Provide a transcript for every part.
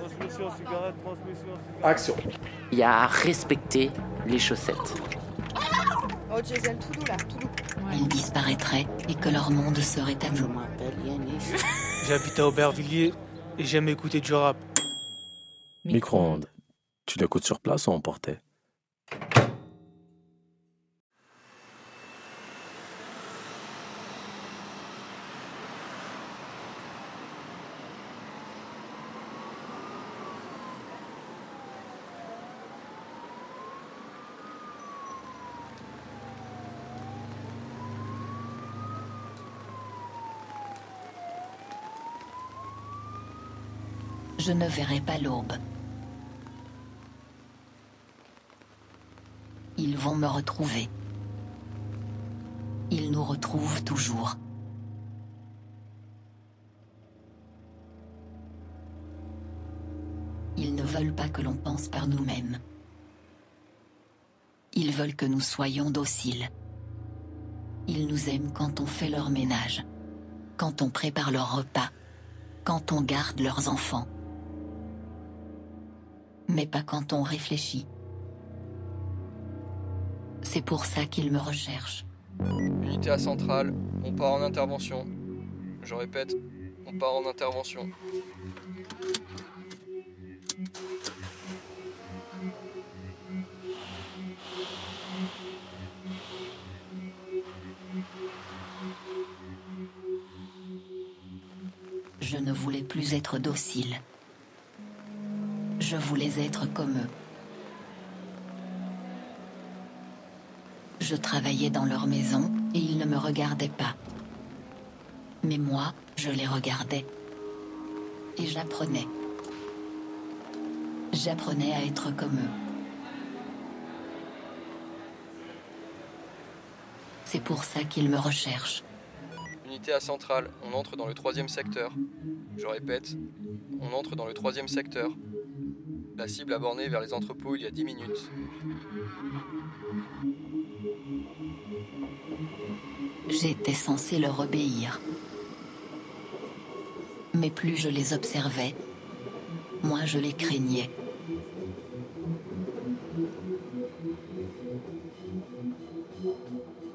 Transmission, cigarette, transmission, cigarette. Action. Il y a à respecter les chaussettes. Oh Jason, tout doux là, tout doux. Ils disparaîtraient et que leur monde serait à nous. J'habite à Aubervilliers et j'aime écouter du rap. Micro-ondes. Tu l'écoutes sur place ou emporté Je ne verrai pas l'aube. Ils vont me retrouver. Ils nous retrouvent toujours. Ils ne veulent pas que l'on pense par nous-mêmes. Ils veulent que nous soyons dociles. Ils nous aiment quand on fait leur ménage, quand on prépare leur repas, quand on garde leurs enfants. Mais pas quand on réfléchit. C'est pour ça qu'ils me recherchent. Unité à centrale, on part en intervention. Je répète, on part en intervention. Je ne voulais plus être docile. Je voulais être comme eux. Je travaillais dans leur maison et ils ne me regardaient pas. Mais moi, je les regardais. Et j'apprenais. J'apprenais à être comme eux. C'est pour ça qu'ils me recherchent. Unité à centrale, on entre dans le troisième secteur. Je répète, on entre dans le troisième secteur. La cible a borné vers les entrepôts il y a 10 minutes. J'étais censé leur obéir. Mais plus je les observais, moins je les craignais.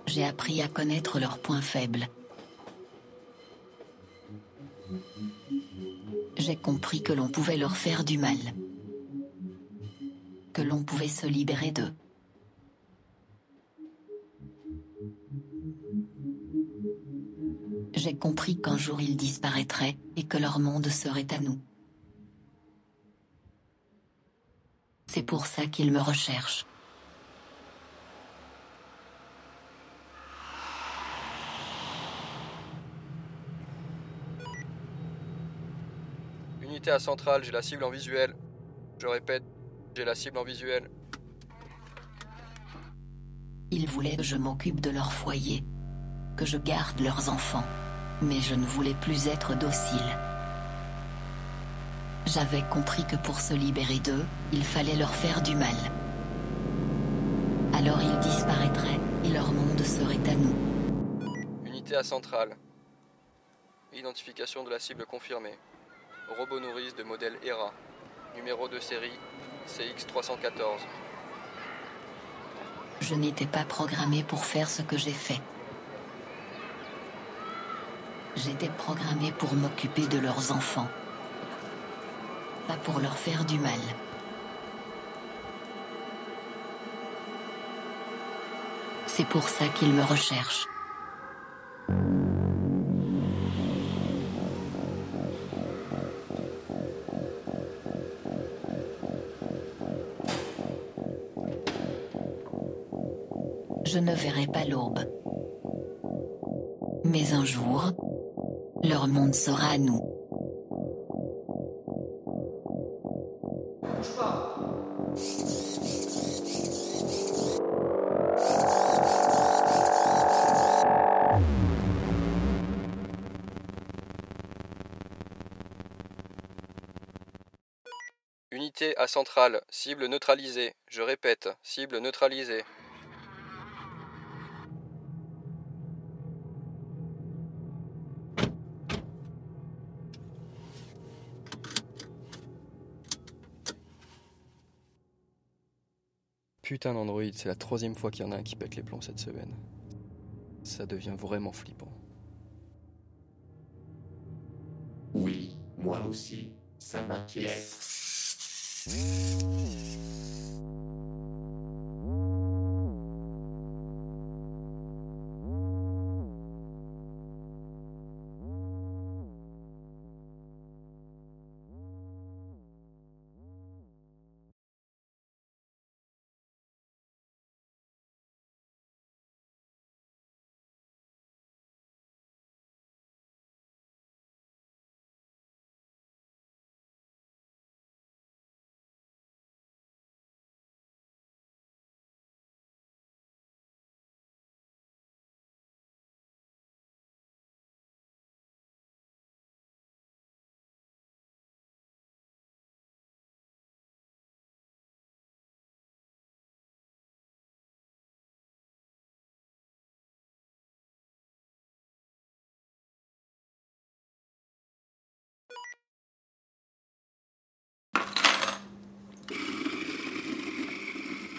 J'ai appris à connaître leurs points faibles. J'ai compris que l'on pouvait leur faire du mal. L'on pouvait se libérer d'eux. J'ai compris qu'un jour ils disparaîtraient et que leur monde serait à nous. C'est pour ça qu'ils me recherchent. Unité à centrale, j'ai la cible en visuel. Je répète, j'ai la cible en visuel. Ils voulaient que je m'occupe de leur foyer, que je garde leurs enfants. Mais je ne voulais plus être docile. J'avais compris que pour se libérer d'eux, il fallait leur faire du mal. Alors ils disparaîtraient et leur monde serait à nous. Unité à centrale. Identification de la cible confirmée. Robot nourrice de modèle ERA. Numéro de série CX314. Je n'étais pas programmé pour faire ce que j'ai fait. J'étais programmé pour m'occuper de leurs enfants. Pas pour leur faire du mal. C'est pour ça qu'ils me recherchent. Je ne verrai pas l'aube. Mais un jour, leur monde sera à nous. Unité à centrale, cible neutralisée. Je répète, cible neutralisée. Putain d'Android, c'est la troisième fois qu'il y en a un qui pète les plombs cette semaine. Ça devient vraiment flippant. Oui, moi aussi, ça m'inquiète.